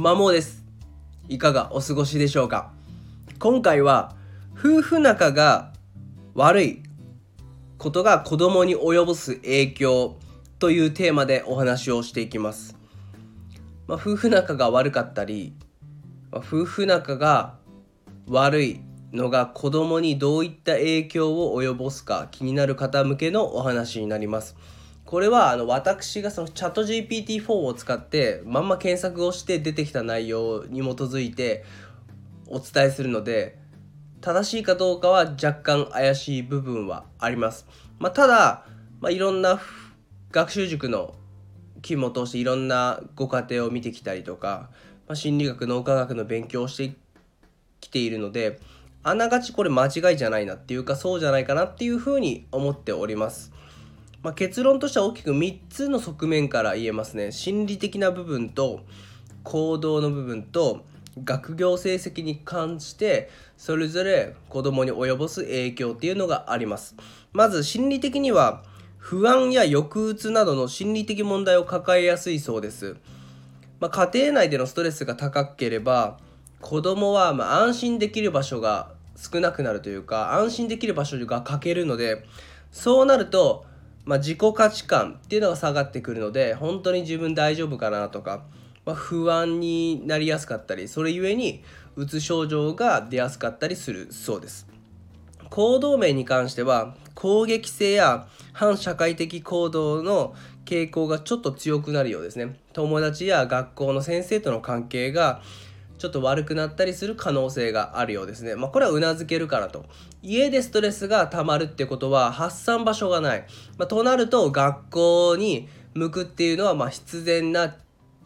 マモです。いかがお過ごしでしょうか？今回は夫婦仲が悪いことが子供に及ぼす影響というテーマでお話をしていきます、まあ、夫婦仲が悪かったり、まあ、夫婦仲が悪いのが子供にどういった影響を及ぼすか気になる方向けのお話になります。これはあの私がそのチャット GPT-4 を使ってまんま検索をして出てきた内容に基づいてお伝えするので正しいかどうかは若干怪しい部分はあります。まあ、ただ、まあ、いろんな学習塾の勤務を通していろんなご家庭を見てきたりとか、まあ、心理学脳科学の勉強をしてきているのであながちこれ間違いじゃないなっていうかそうじゃないかなっていうふうに思っております。まあ、結論としては大きく3つの側面から言えますね。心理的な部分と行動の部分と学業成績に関してそれぞれ子供に及ぼす影響っていうのがあります。まず心理的には不安や抑うつなどの心理的問題を抱えやすいそうです、まあ、家庭内でのストレスが高ければ子供はま安心できる場所が少なくなるというか安心できる場所が欠けるのでそうなるとまあ、自己価値観っていうのが下がってくるので本当に自分大丈夫かなとか、まあ、不安になりやすかったりそれゆえにうつ症状が出やすかったりするそうです。行動面に関しては攻撃性や反社会的行動の傾向がちょっと強くなるようですね。友達や学校の先生との関係がちょっと悪くなったりする可能性があるようですね。まあ、これはうなずけるからと。家でストレスが溜まるってことは発散場所がない。まあ、となると学校に向くっていうのはま必然な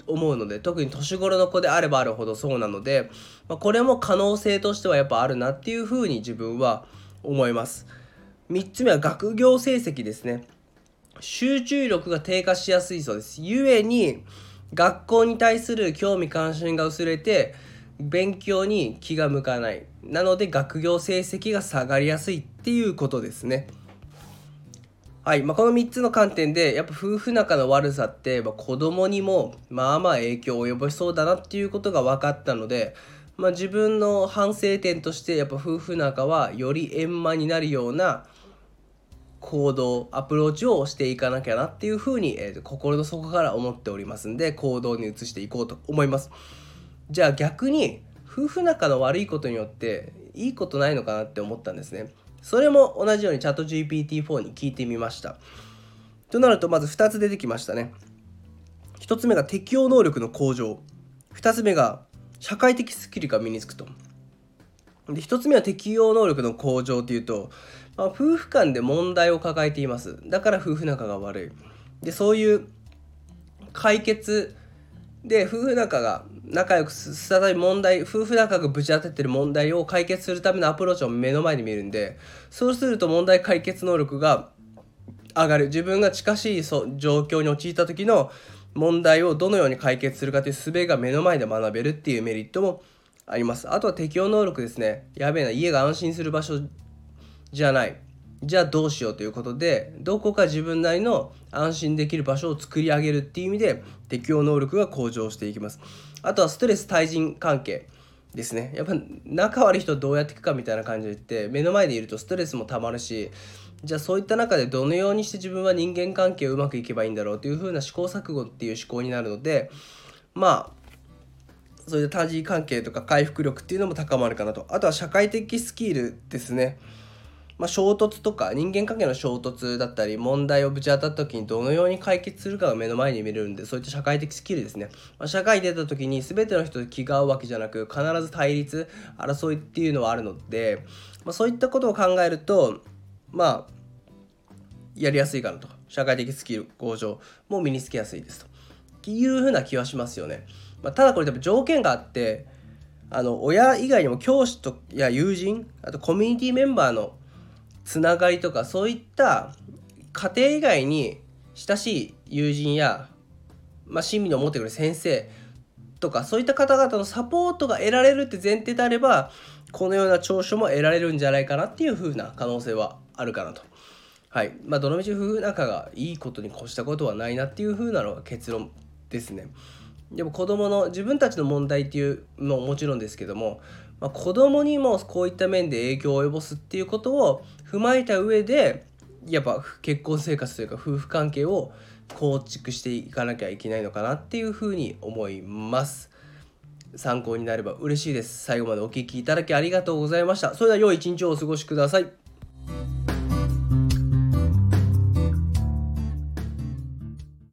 思うので特に年頃の子であればあるほどそうなので、まあ、これも可能性としてはやっぱあるなっていうふうに自分は思います。3つ目は学業成績ですね。集中力が低下しやすいそうです。ゆえに学校に対する興味関心が薄れて勉強に気が向かない。なので学業成績が下がりやすいっていうことですね。はい、まあ、この3つの観点でやっぱ夫婦仲の悪さって、まあ、子供にもまあまあ影響を及ぼしそうだなっていうことが分かったので、まあ、自分の反省点としてやっぱ夫婦仲はより円満になるような行動アプローチをしていかなきゃなっていうふうに、えー、心の底から思っておりますんで行動に移していこうと思います。じゃあ逆に夫婦仲の悪いことによっていいことないのかなって思ったんですね。それも同じようにチャット GPT-4 に聞いてみました。となるとまず2つ出てきましたね。1つ目が適応能力の向上。2つ目が社会的スキルが身につくと。で1つ目は適応能力の向上というとまあ、夫婦間で問題を抱えています。だから夫婦仲が悪い。でそういう解決で夫婦仲が仲良く再び問題夫婦仲がぶち当たってる問題を解決するためのアプローチを目の前に見るんでそうすると問題解決能力が上がる。自分が近しい状況に陥った時の問題をどのように解決するかという術が目の前で学べるっていうメリットもあります。あとは適応能力ですね。やべえな家が安心する場所じゃない。じゃあどうしようということでどこか自分なりの安心できる場所を作り上げるっていう意味で適応能力が向上していきます。あとはストレス対人関係ですね。やっぱ仲悪い人どうやっていくかみたいな感じで言って目の前でいるとストレスもたまるしじゃあそういった中でどのようにして自分は人間関係をうまくいけばいいんだろうというふうな試行錯誤っていう思考になるのでまあそういった対人関係とか回復力っていうのも高まるかなと。あとは社会的スキルですね。まあ、衝突とか人間関係の衝突だったり問題をぶち当たった時にどのように解決するかが目の前に見れるんでそういった社会的スキルですね、まあ、社会に出た時に全ての人と気が合うわけじゃなく必ず対立争いっていうのはあるので、まあ、そういったことを考えるとまあやりやすいかなと。社会的スキル向上も身につけやすいですと。いうふうな気はしますよね、まあ、ただこれ多分条件があってあの親以外にも教師とや友人あとコミュニティメンバーのつながりとかそういった家庭以外に親しい友人や、まあ、親身に思ってくれる先生とかそういった方々のサポートが得られるって前提であればこのような長所も得られるんじゃないかなっていう風な可能性はあるかなと。はいまあ、どのみち夫婦仲がいいことに越したことはないなっていう風なのが結論ですね。でも子供の自分たちの問題っていうのももちろんですけども、まあ、子供にもこういった面で影響を及ぼすっていうことを踏まえた上でやっぱ結婚生活というか夫婦関係を構築していかなきゃいけないのかなっていうふうに思います。参考になれば嬉しいです。最後までお聴きいただきありがとうございました。それでは良い一日をお過ごしください。